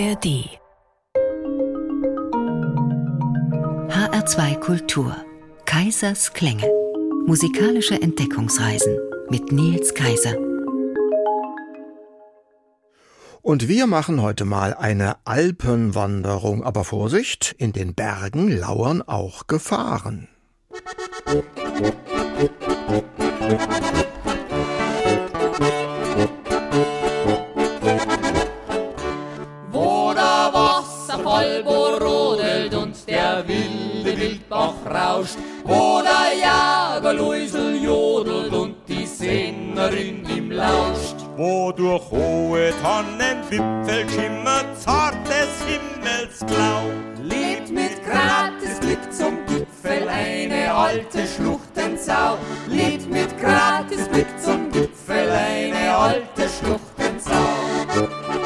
ARD HR2 Kultur. Kaisers Klänge. Musikalische Entdeckungsreisen mit Nils Kaiser. Und wir machen heute mal eine Alpenwanderung, aber Vorsicht, in den Bergen lauern auch Gefahren. Wo rauscht, wo der Jagerluisel jodelt und die Sängerin ihm lauscht. Wo durch hohe Tannenwipfel schimmert zartes Himmelsblau. Lebt mit gratis Blick zum Gipfel eine alte Schluchtensau. Lebt mit gratis Blick zum Gipfel eine alte Schluchtensau.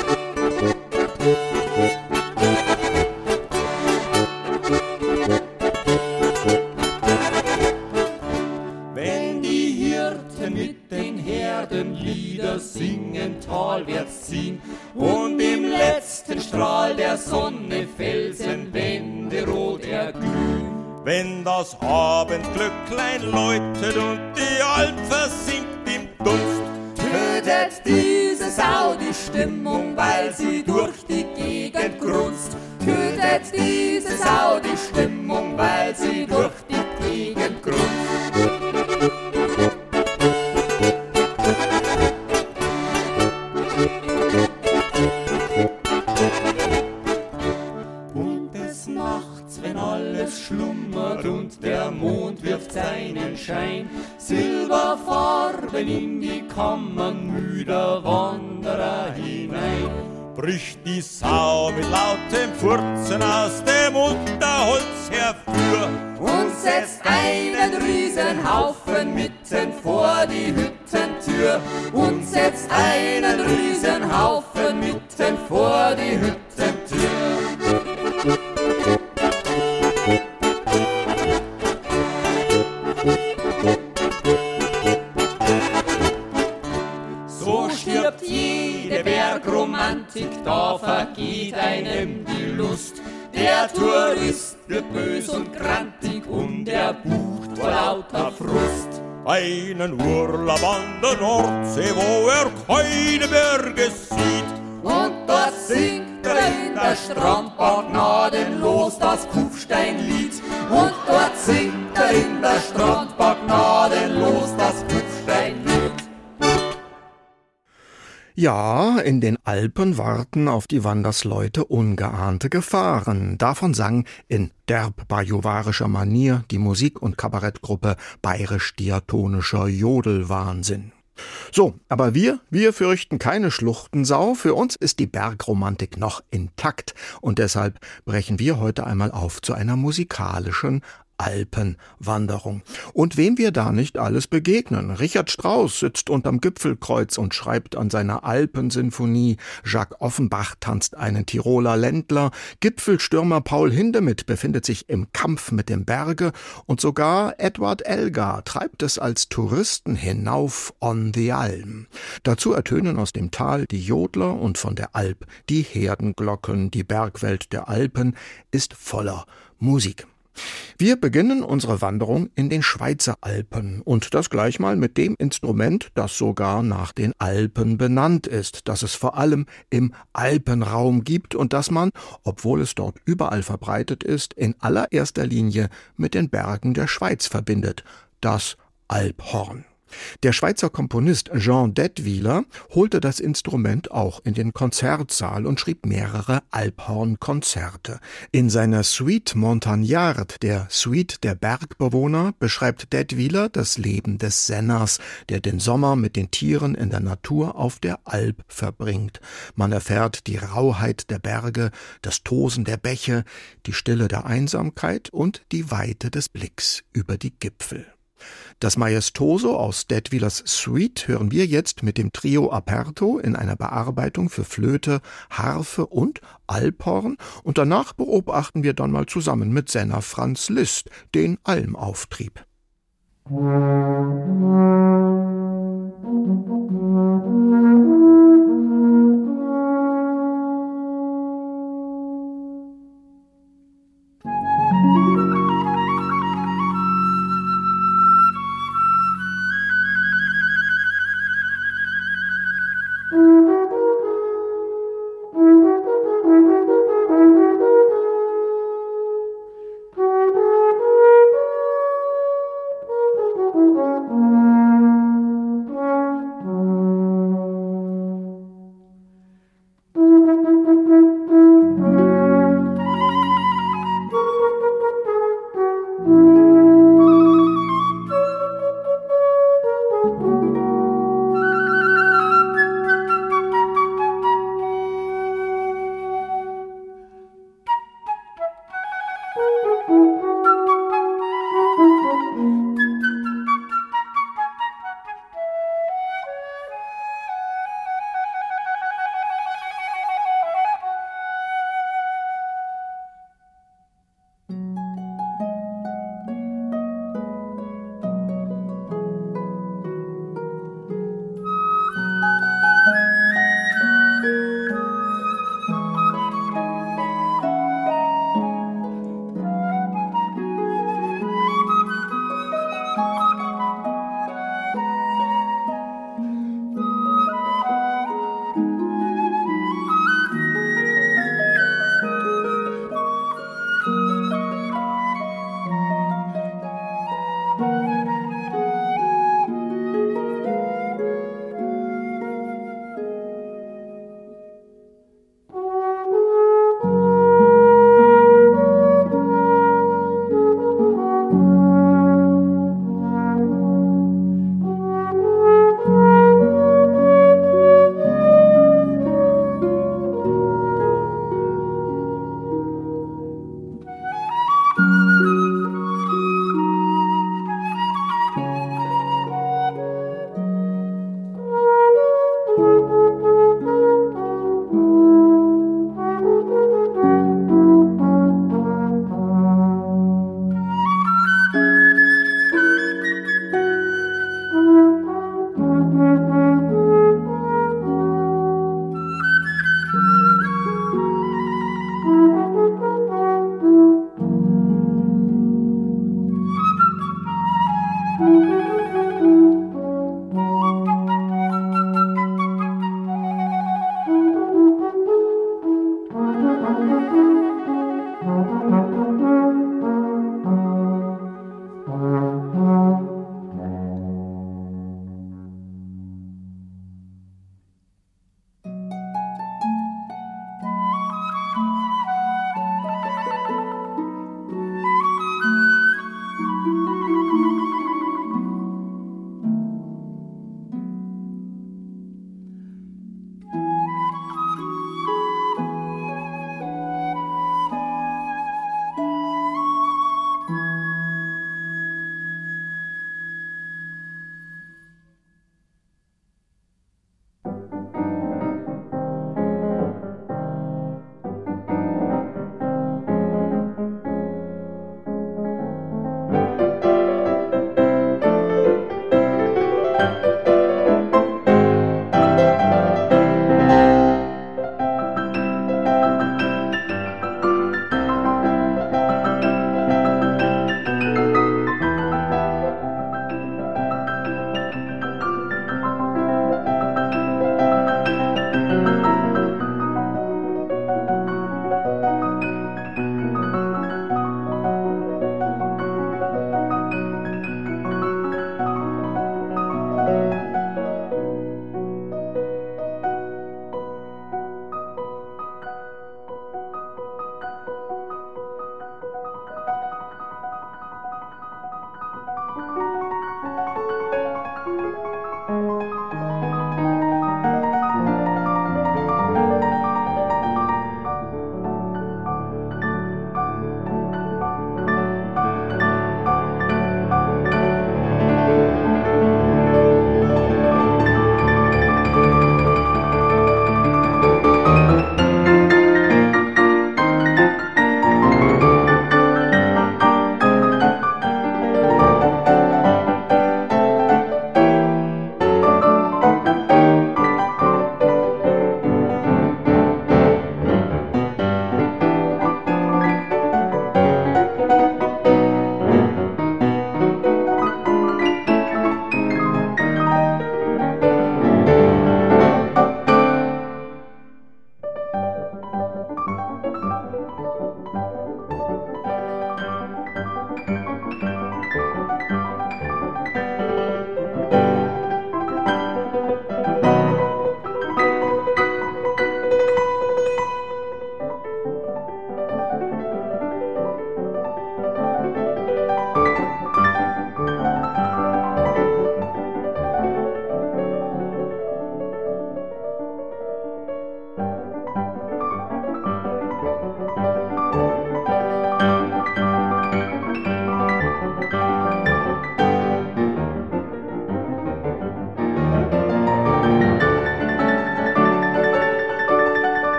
Das Abendglöcklein läutet und müde der Nordsee, wo er keine Berge sieht. Und dort singt er in der Strandbar gnadenlos das Kufsteinlied. Und dort singt er in der Strandbar gnadenlos das Kufsteinlied. Ja, in den Alpen warten auf die Wandersleute ungeahnte Gefahren. Davon sang in derb bajuwarischer Manier die Musik- und Kabarettgruppe Bayerisch-Diatonischer Jodelwahnsinn. So, aber wir, wir fürchten keine Schluchtensau. Für uns ist die Bergromantik noch intakt. Und deshalb brechen wir heute einmal auf zu einer musikalischen Alpenwanderung. Und wem wir da nicht alles begegnen. Richard Strauss sitzt unterm Gipfelkreuz und schreibt an seiner Alpensinfonie. Jacques Offenbach tanzt einen Tiroler Ländler. Gipfelstürmer Paul Hindemith befindet sich im Kampf mit dem Berge. Und sogar Edward Elgar treibt es als Touristen hinauf on the Alm. Dazu ertönen aus dem Tal die Jodler und von der Alp die Herdenglocken. Die Bergwelt der Alpen ist voller Musik. Wir beginnen unsere Wanderung in den Schweizer Alpen und das gleich mal mit dem Instrument, das sogar nach den Alpen benannt ist, das es vor allem im Alpenraum gibt und das man, obwohl es dort überall verbreitet ist, in allererster Linie mit den Bergen der Schweiz verbindet, das Alphorn. Der Schweizer Komponist Jean Detwiller holte das Instrument auch in den Konzertsaal und schrieb mehrere Alphorn-Konzerte. In seiner Suite Montagnard, der Suite der Bergbewohner, beschreibt Detwiller das Leben des Senners, der den Sommer mit den Tieren in der Natur auf der Alp verbringt. Man erfährt die Rauheit der Berge, das Tosen der Bäche, die Stille der Einsamkeit und die Weite des Blicks über die Gipfel. Das Maestoso aus Detwillers Suite hören wir jetzt mit dem Trio Aperto in einer Bearbeitung für Flöte, Harfe und Alphorn und danach beobachten wir dann mal zusammen mit Senner Franz Liszt den Almauftrieb.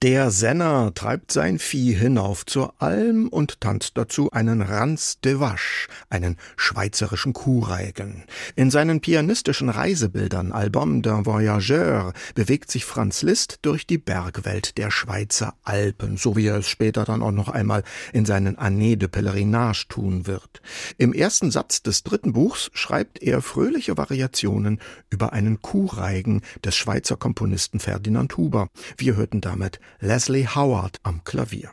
Der Senner treibt sein Vieh hinauf zur Alm und tanzt dazu einen Ranz de Vache, einen schweizerischen Kuhreigen. In seinen pianistischen Reisebildern Album d'un Voyageur bewegt sich Franz Liszt durch die Bergwelt der Schweizer Alpen, so wie er es später dann auch noch einmal in seinen Années de Pèlerinage tun wird. Im ersten Satz des dritten Buchs schreibt er fröhliche Variationen über einen Kuhreigen des Schweizer Komponisten Ferdinand Huber. Wir hörten damit Leslie Howard am Klavier.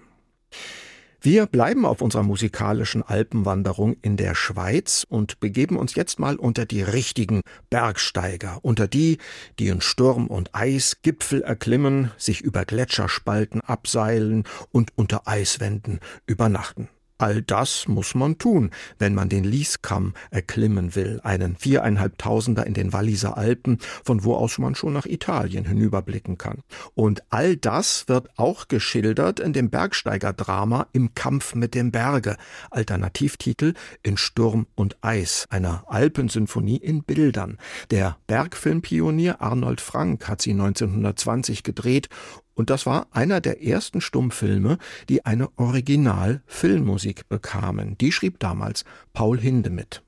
Wir bleiben auf unserer musikalischen Alpenwanderung in der Schweiz und begeben uns jetzt mal unter die richtigen Bergsteiger, unter die, die in Sturm und Eis Gipfel erklimmen, sich über Gletscherspalten abseilen und unter Eiswänden übernachten. All das muss man tun, wenn man den Lieskamm erklimmen will, einen viereinhalbtausender in den Walliser Alpen, von wo aus man schon nach Italien hinüberblicken kann. Und all das wird auch geschildert in dem Bergsteigerdrama Im Kampf mit dem Berge, Alternativtitel In Sturm und Eis, einer Alpensymphonie in Bildern. Der Bergfilmpionier Arnold Frank hat sie 1920 gedreht und das war einer der ersten Stummfilme, die eine Original-Filmmusik bekamen. Die schrieb damals Paul Hindemith.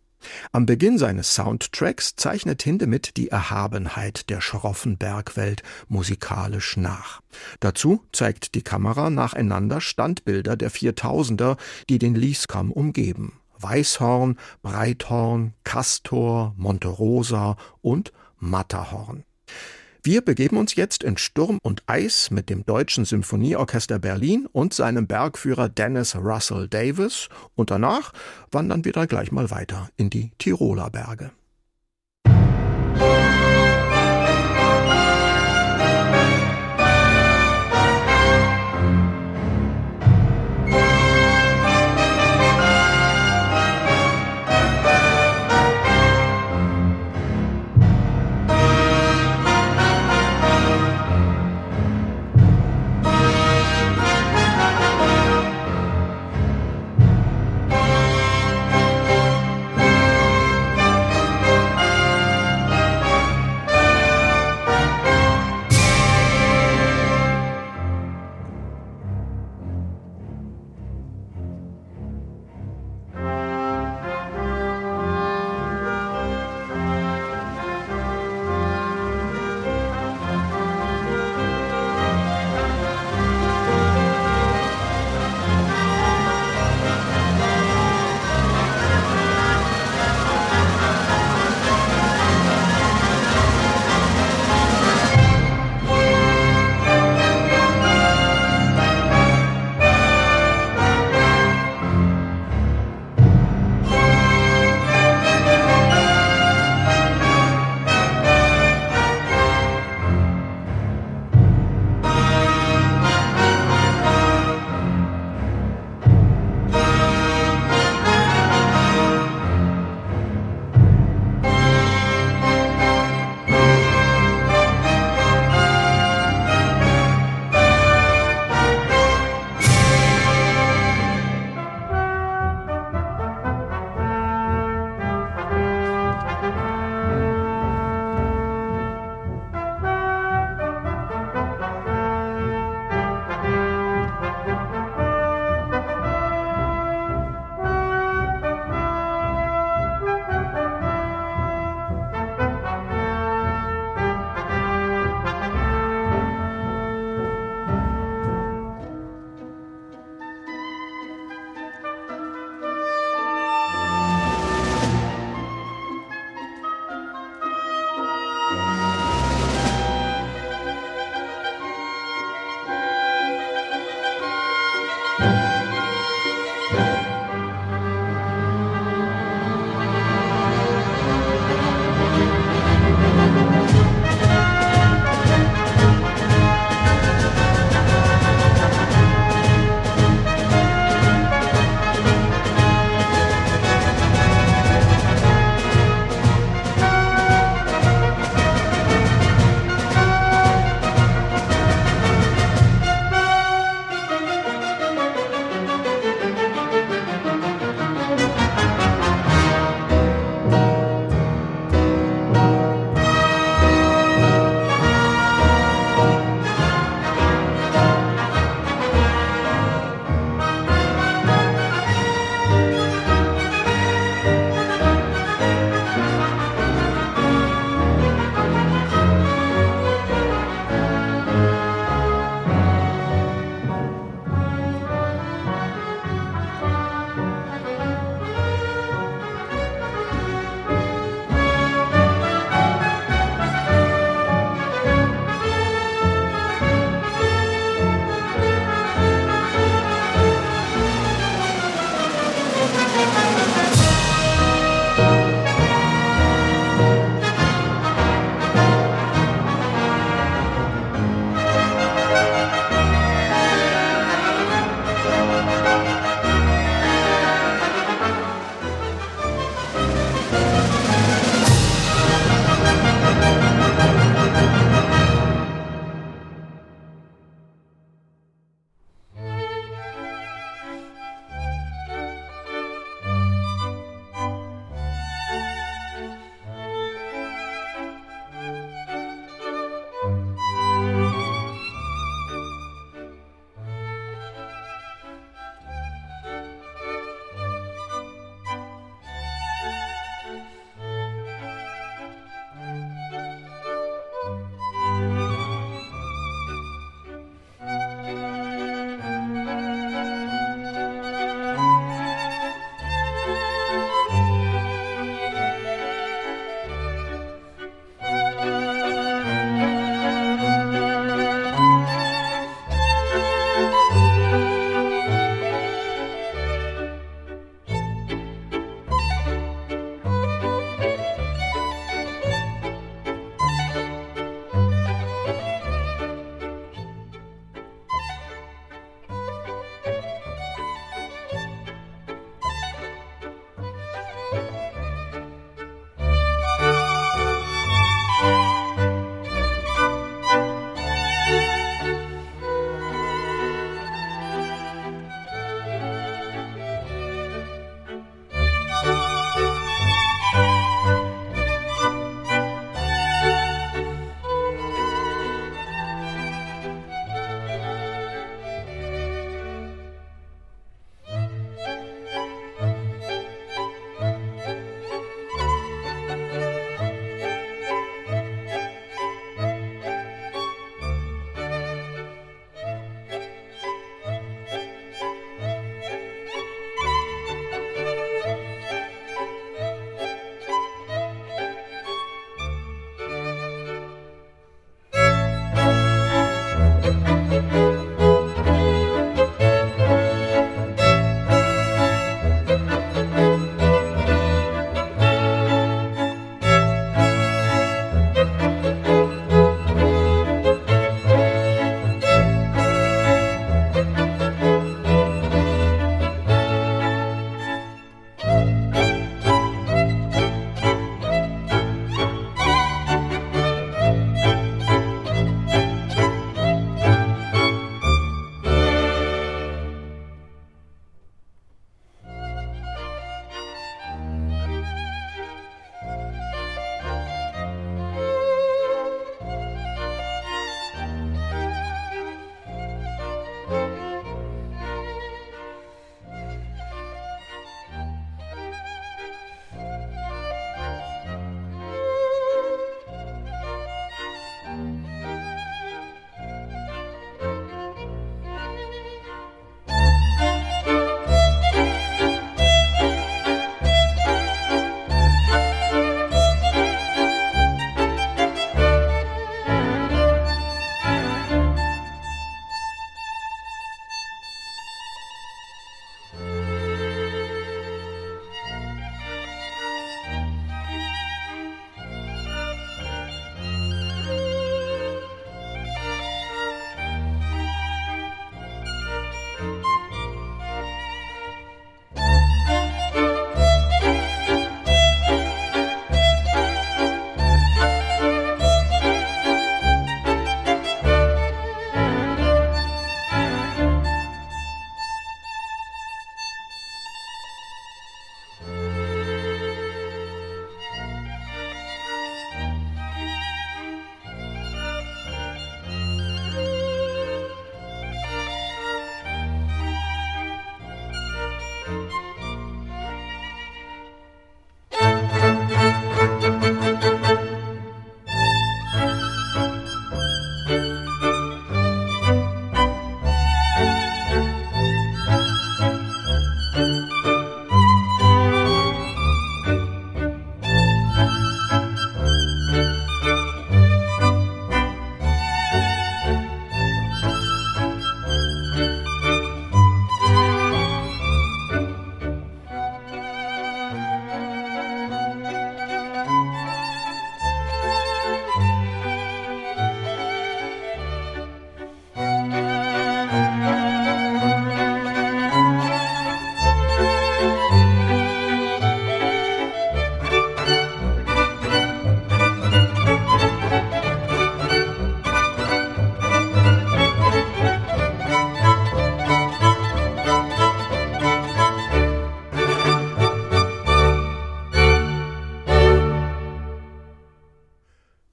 Am Beginn seines Soundtracks zeichnet Hindemith die Erhabenheit der schroffen Bergwelt musikalisch nach. Dazu zeigt die Kamera nacheinander Standbilder der Viertausender, die den Lieskamm umgeben. Weißhorn, Breithorn, Castor, Monte Rosa und Matterhorn. Wir begeben uns jetzt in Sturm und Eis mit dem Deutschen Symphonieorchester Berlin und seinem Bergführer Dennis Russell Davis und danach wandern wir dann gleich mal weiter in die Tiroler Berge.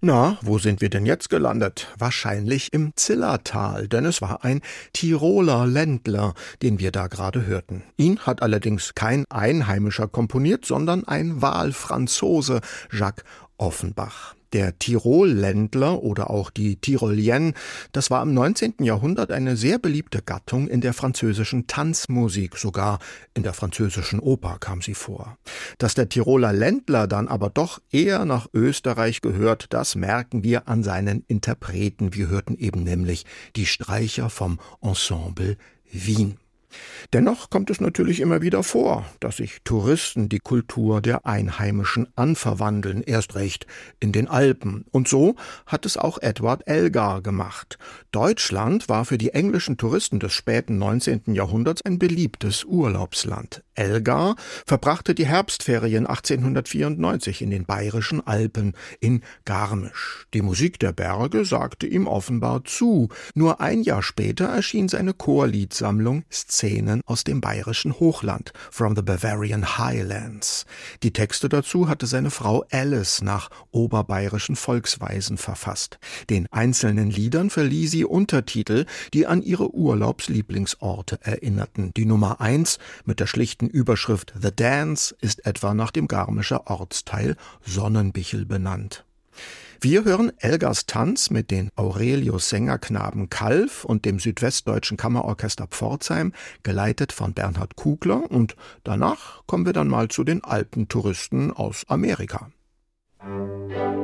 Na, wo sind wir denn jetzt gelandet? Wahrscheinlich im Zillertal, denn es war ein Tiroler Ländler, den wir da gerade hörten. Ihn hat allerdings kein Einheimischer komponiert, sondern ein Wahlfranzose, Jacques Offenbach. Der Tirol-Ländler oder auch die Tirolienne, das war im 19. Jahrhundert eine sehr beliebte Gattung in der französischen Tanzmusik, sogar in der französischen Oper kam sie vor. Dass der Tiroler Ländler dann aber doch eher nach Österreich gehört, das merken wir an seinen Interpreten. Wir hörten eben nämlich die Streicher vom Ensemble Wien. Dennoch kommt es natürlich immer wieder vor, dass sich Touristen die Kultur der Einheimischen anverwandeln, erst recht in den Alpen. Und so hat es auch Edward Elgar gemacht. Deutschland war für die englischen Touristen des späten 19. Jahrhunderts ein beliebtes Urlaubsland. Elgar verbrachte die Herbstferien 1894 in den bayerischen Alpen in Garmisch. Die Musik der Berge sagte ihm offenbar zu. Nur ein Jahr später erschien seine Chorliedsammlung Szenen aus dem bayerischen Hochland, From the Bavarian Highlands. Die Texte dazu hatte seine Frau Alice nach oberbayerischen Volksweisen verfasst. Den einzelnen Liedern verlieh sie Untertitel, die an ihre Urlaubslieblingsorte erinnerten. Die Nummer eins mit der schlichten Überschrift The Dance ist etwa nach dem garmischer Ortsteil Sonnenbichel benannt. Wir hören Elgas Tanz mit den Aurelius Sängerknaben Kalf und dem Südwestdeutschen Kammerorchester Pforzheim, geleitet von Bernhard Kugler und danach kommen wir dann mal zu den Alpentouristen aus Amerika. Musik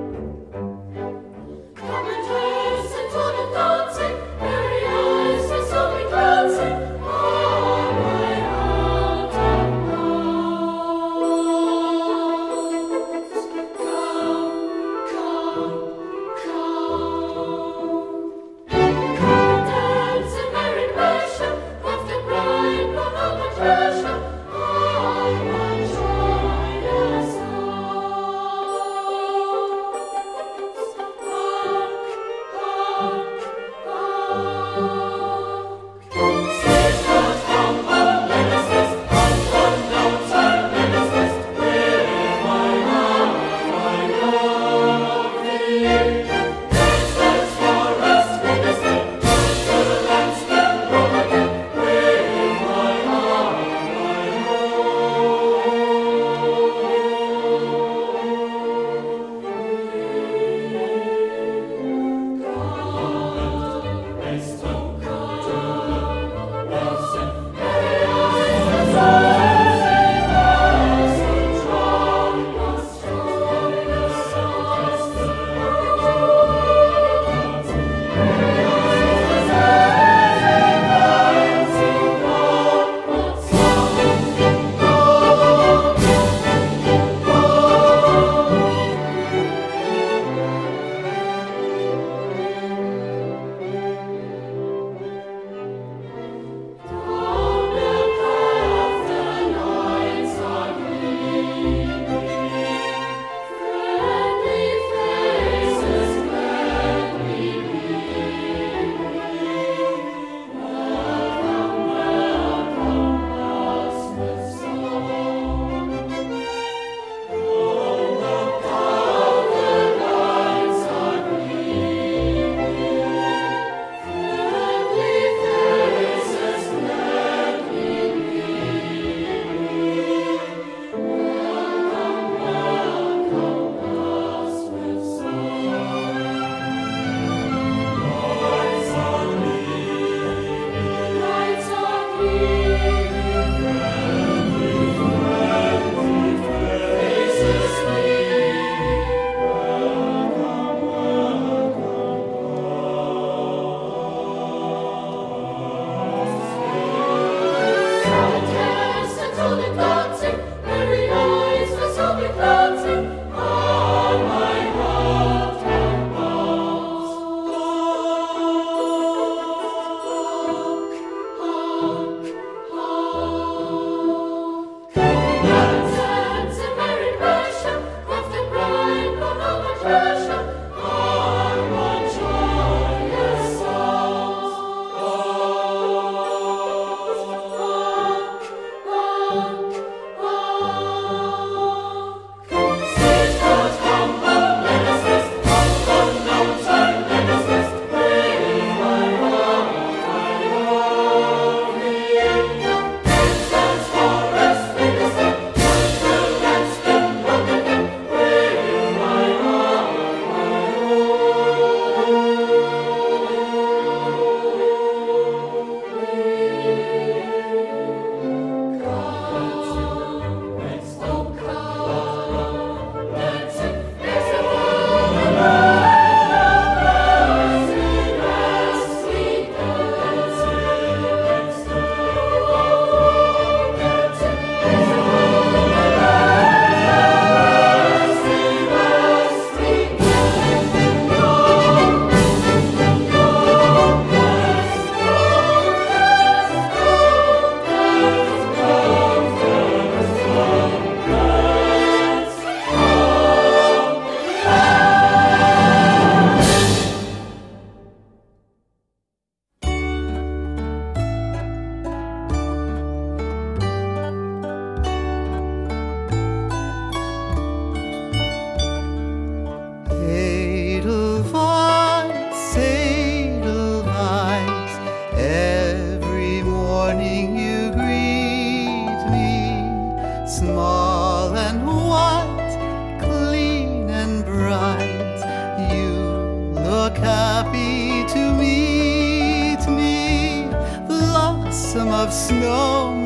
snow.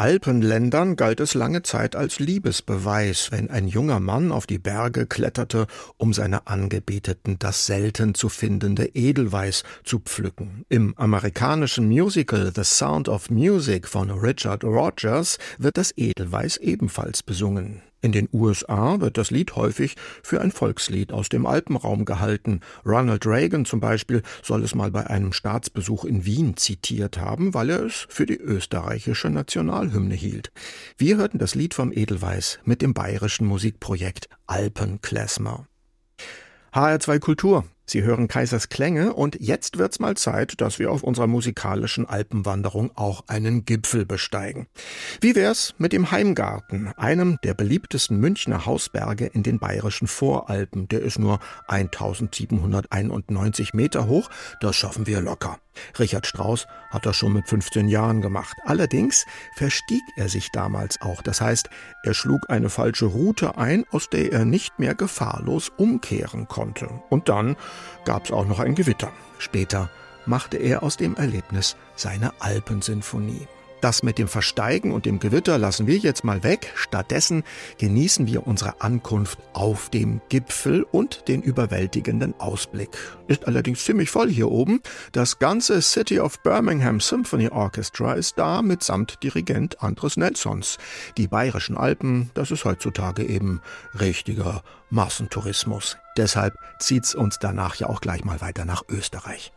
Alpenländern galt es lange Zeit als Liebesbeweis, wenn ein junger Mann auf die Berge kletterte, um seiner Angebeteten das selten zu findende Edelweiß zu pflücken. Im amerikanischen Musical The Sound of Music von Richard Rogers wird das Edelweiß ebenfalls besungen. In den USA wird das Lied häufig für ein Volkslied aus dem Alpenraum gehalten. Ronald Reagan zum Beispiel soll es mal bei einem Staatsbesuch in Wien zitiert haben, weil er es für die österreichische Nationalhymne hielt. Wir hörten das Lied vom Edelweiß mit dem bayerischen Musikprojekt Alpenklezmer. HR2 Kultur. Sie hören Kaisers Klänge und jetzt wird's mal Zeit, dass wir auf unserer musikalischen Alpenwanderung auch einen Gipfel besteigen. Wie wär's mit dem Heimgarten, einem der beliebtesten Münchner Hausberge in den bayerischen Voralpen? Der ist nur 1791 Meter hoch, das schaffen wir locker. Richard Strauss hat das schon mit 15 Jahren gemacht. Allerdings verstieg er sich damals auch. Das heißt, er schlug eine falsche Route ein, aus der er nicht mehr gefahrlos umkehren konnte. Und dann gab's auch noch ein Gewitter. Später machte er aus dem Erlebnis seine Alpensinfonie. Das mit dem Versteigen und dem Gewitter lassen wir jetzt mal weg. Stattdessen genießen wir unsere Ankunft auf dem Gipfel und den überwältigenden Ausblick. Ist allerdings ziemlich voll hier oben. Das ganze City of Birmingham Symphony Orchestra ist da mitsamt Dirigent Andres Nelsons. Die bayerischen Alpen, das ist heutzutage eben richtiger Massentourismus. Deshalb zieht's uns danach ja auch gleich mal weiter nach Österreich.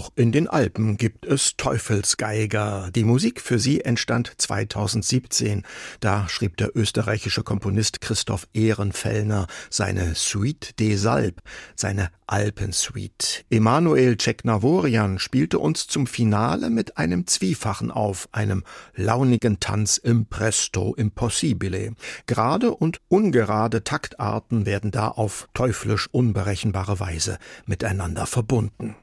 Auch in den Alpen gibt es Teufelsgeiger. Die Musik für sie entstand 2017. Da schrieb der österreichische Komponist Christoph Ehrenfellner seine Suite des Alpes, seine Alpensuite. Emanuel Ceknavorian spielte uns zum Finale mit einem Zwiefachen auf, einem launigen Tanz im Presto Impossibile. Gerade und ungerade Taktarten werden da auf teuflisch unberechenbare Weise miteinander verbunden.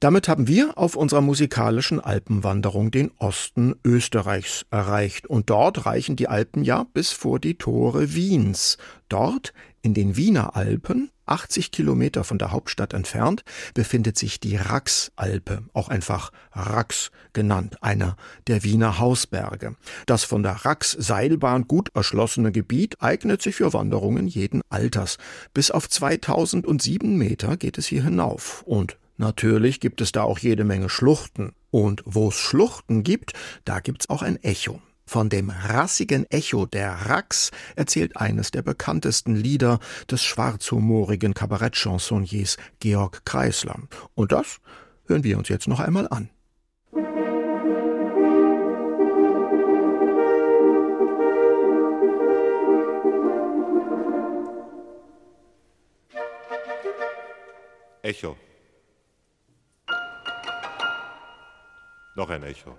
Damit haben wir auf unserer musikalischen Alpenwanderung den Osten Österreichs erreicht. Und dort reichen die Alpen ja bis vor die Tore Wiens. Dort, in den Wiener Alpen, 80 Kilometer von der Hauptstadt entfernt befindet sich die Raxalpe, auch einfach Rax genannt, einer der Wiener Hausberge. Das von der Rax-Seilbahn gut erschlossene Gebiet eignet sich für Wanderungen jeden Alters. Bis auf 2007 Meter geht es hier hinauf. Und natürlich gibt es da auch jede Menge Schluchten. Und wo es Schluchten gibt, da gibt's auch ein Echo. Von dem rassigen Echo der Rax erzählt eines der bekanntesten Lieder des schwarzhumorigen Kabarettchansonniers Georg Kreisler. Und das hören wir uns jetzt noch einmal an. Echo. Noch ein Echo.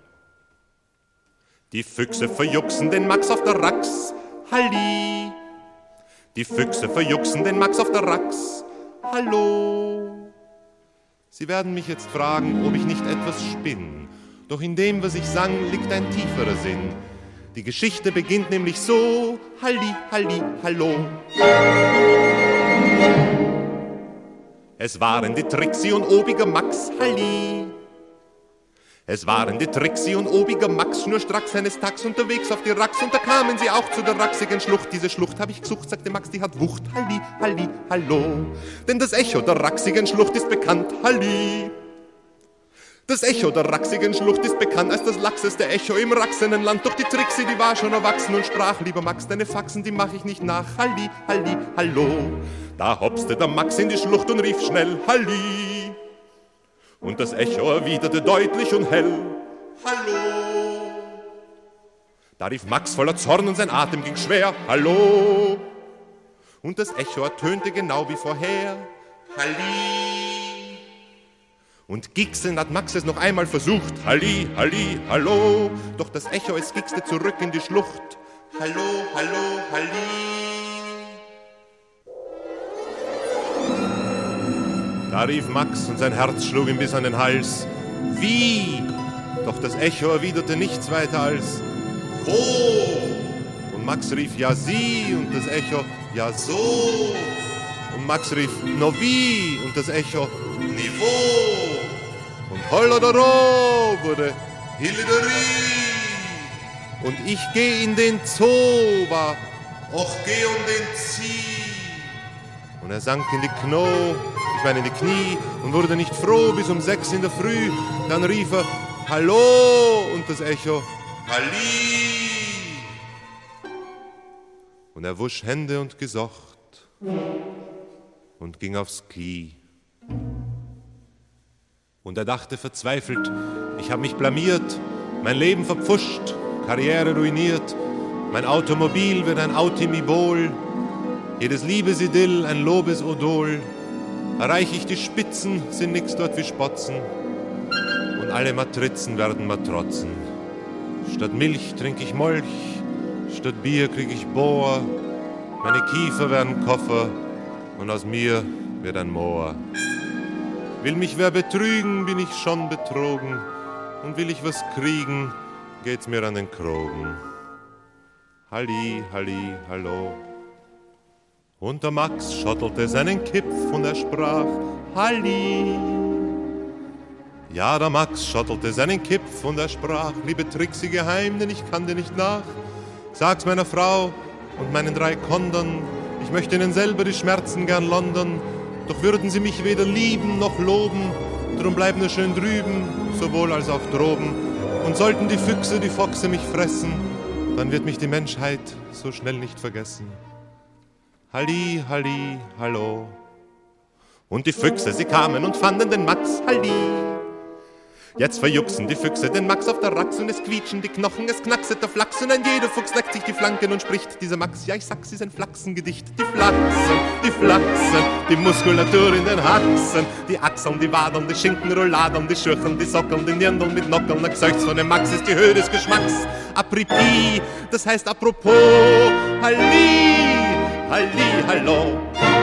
Die Füchse verjuxen den Max auf der Rax, Halli. Die Füchse verjuxen den Max auf der Rax, Hallo. Sie werden mich jetzt fragen, ob ich nicht etwas spinn. Doch in dem, was ich sang, liegt ein tieferer Sinn. Die Geschichte beginnt nämlich so, Halli, Halli, Hallo. Es waren die Trixie und obiger Max, Halli. Es waren die Trixie und obiger Max schnurstracks seines Tags unterwegs auf die Rax und da kamen sie auch zu der raxigen Schlucht. Diese Schlucht hab ich gesucht, sagte Max, die hat Wucht. Halli, Halli, Hallo. Denn das Echo der raxigen Schlucht ist bekannt. Halli. Das Echo der raxigen Schlucht ist bekannt als das lachseste Echo im Raxenenland. Doch die Trixie, die war schon erwachsen und sprach, lieber Max, deine Faxen, die mach ich nicht nach. Halli, Halli, Hallo. Da hopste der Max in die Schlucht und rief schnell, Halli und das Echo erwiderte deutlich und hell, Hallo. Da rief Max voller Zorn und sein Atem ging schwer, Hallo. Und das Echo ertönte genau wie vorher, Halli. Und Gixeln hat Max es noch einmal versucht, Halli, Halli, Hallo. Doch das Echo, es gixte zurück in die Schlucht, Hallo, Hallo, Halli. Da rief Max und sein Herz schlug ihm bis an den Hals. Wie? Doch das Echo erwiderte nichts weiter als Wo? Und Max rief ja sie und das Echo ja so. Und Max rief no wie und das Echo Niveau. Und Holladaro wurde Hilderie. Und ich geh in den Zoo, war och geh um den Zieh. Und er sank in die Kno ich meine in die Knie und wurde nicht froh bis um sechs in der Früh. Dann rief er Hallo und das Echo Halli. Und er wusch Hände und gesocht und ging aufs Knie. Und er dachte verzweifelt, ich habe mich blamiert, mein Leben verpfuscht, Karriere ruiniert, mein Automobil wird ein Autimibol, jedes Liebesidyll ein Lobesodol. Erreich ich die Spitzen, sind nix dort wie Spotzen. Und alle Matrizen werden Matrotzen. Statt Milch trinke ich Molch, statt Bier krieg ich Bohr. Meine Kiefer werden Koffer und aus mir wird ein Moor. Will mich wer betrügen, bin ich schon betrogen. Und will ich was kriegen, geht's mir an den Krogen. Halli, Halli, Hallo. Und der Max schottelte seinen Kipf und er sprach Halli. Ja, der Max schottelte seinen Kipf und er sprach, liebe Trixi geheim, denn ich kann dir nicht nach. Sag's meiner Frau und meinen drei Kondern, ich möchte ihnen selber die Schmerzen gern londern, doch würden sie mich weder lieben noch loben, drum bleib nur schön drüben, sowohl als auch droben. Und sollten die Füchse, die Foxe mich fressen, dann wird mich die Menschheit so schnell nicht vergessen. Halli, Halli, hallo. Und die Füchse, sie kamen und fanden den Max, Halli. Jetzt verjuxen die Füchse den Max auf der Rax und es quietschen die Knochen, es knackset der Flachs und ein jeder Fuchs leckt sich die Flanken und spricht, dieser Max, ja ich sag's, ist ein Flachsengedicht. Die Flachsen, die Flachsen, die Muskulatur in den Haxen, die Achseln, die Wadern, die Schinkenrouladen, die Schürchen, die Sockeln, die Nirndeln mit Nockeln, der Gesöchts von dem Max ist die Höhe des Geschmacks. Apripi, das heißt apropos, Halli. Halli, hallo.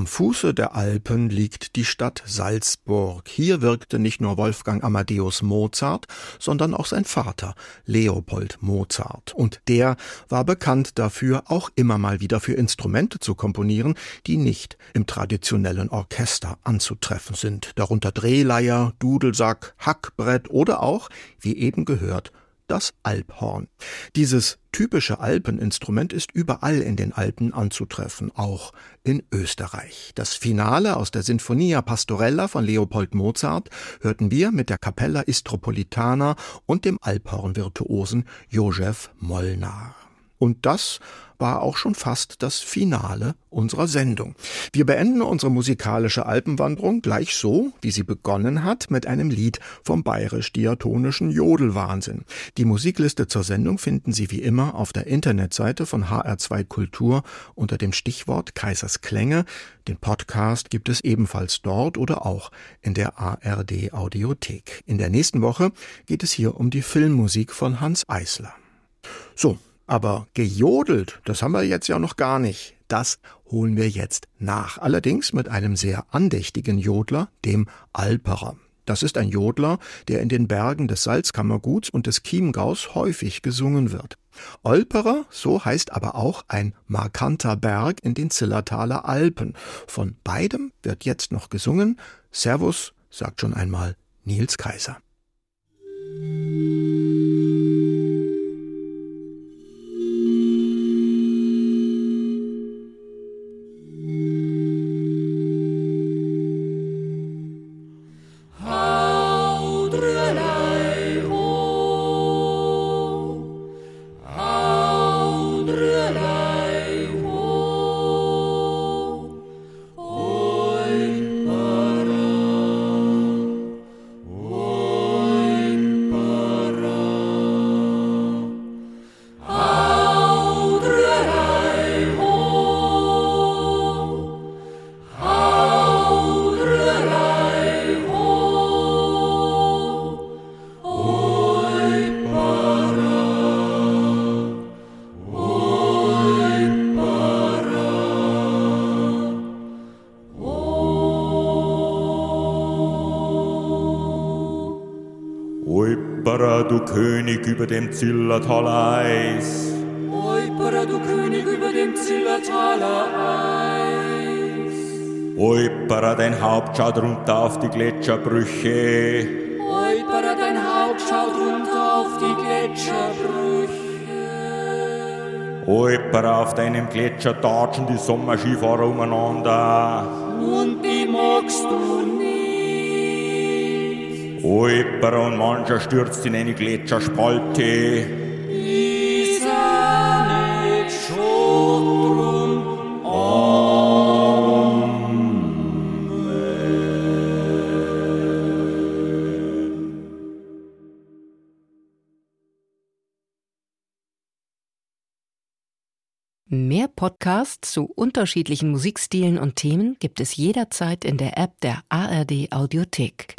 Am Fuße der Alpen liegt die Stadt Salzburg. Hier wirkte nicht nur Wolfgang Amadeus Mozart, sondern auch sein Vater, Leopold Mozart. Und der war bekannt dafür, auch immer mal wieder für Instrumente zu komponieren, die nicht im traditionellen Orchester anzutreffen sind. Darunter Drehleier, Dudelsack, Hackbrett oder auch, wie eben gehört, das Alphorn. Dieses typische Alpeninstrument ist überall in den Alpen anzutreffen, auch in Österreich. Das Finale aus der Sinfonia Pastorella von Leopold Mozart hörten wir mit der Capella Istropolitana und dem Alphorn-Virtuosen Josef Molnar. Und das war auch schon fast das Finale unserer Sendung. Wir beenden unsere musikalische Alpenwanderung gleich so, wie sie begonnen hat, mit einem Lied vom bayerisch-diatonischen Jodelwahnsinn. Die Musikliste zur Sendung finden Sie wie immer auf der Internetseite von HR2 Kultur unter dem Stichwort Kaisers Klänge. Den Podcast gibt es ebenfalls dort oder auch in der ARD Audiothek. In der nächsten Woche geht es hier um die Filmmusik von Hans Eisler. So, aber gejodelt, das haben wir jetzt ja noch gar nicht. Das holen wir jetzt nach. Allerdings mit einem sehr andächtigen Jodler, dem Alperer. Das ist ein Jodler, der in den Bergen des Salzkammerguts und des Chiemgaus häufig gesungen wird. Olperer, so heißt aber auch ein markanter Berg in den Zillertaler Alpen. Von beidem wird jetzt noch gesungen. Servus, sagt schon einmal Nils Kaiser. König dem Zillertaler Eis. Oipera, du König über dem Zillertaler Eis. Oipera, dein Haupt schaut runter auf die Gletscherbrüche. Oipera, dein Haupt schaut runter auf die Gletscherbrüche. Oipera, auf deinem Gletscher tatschen die Sommerskifahrer umeinander. Oipera und mancher stürzt in eine Gletscherspalte. Ist nicht schon Mehr Podcasts zu unterschiedlichen Musikstilen und Themen gibt es jederzeit in der App der ARD Audiothek.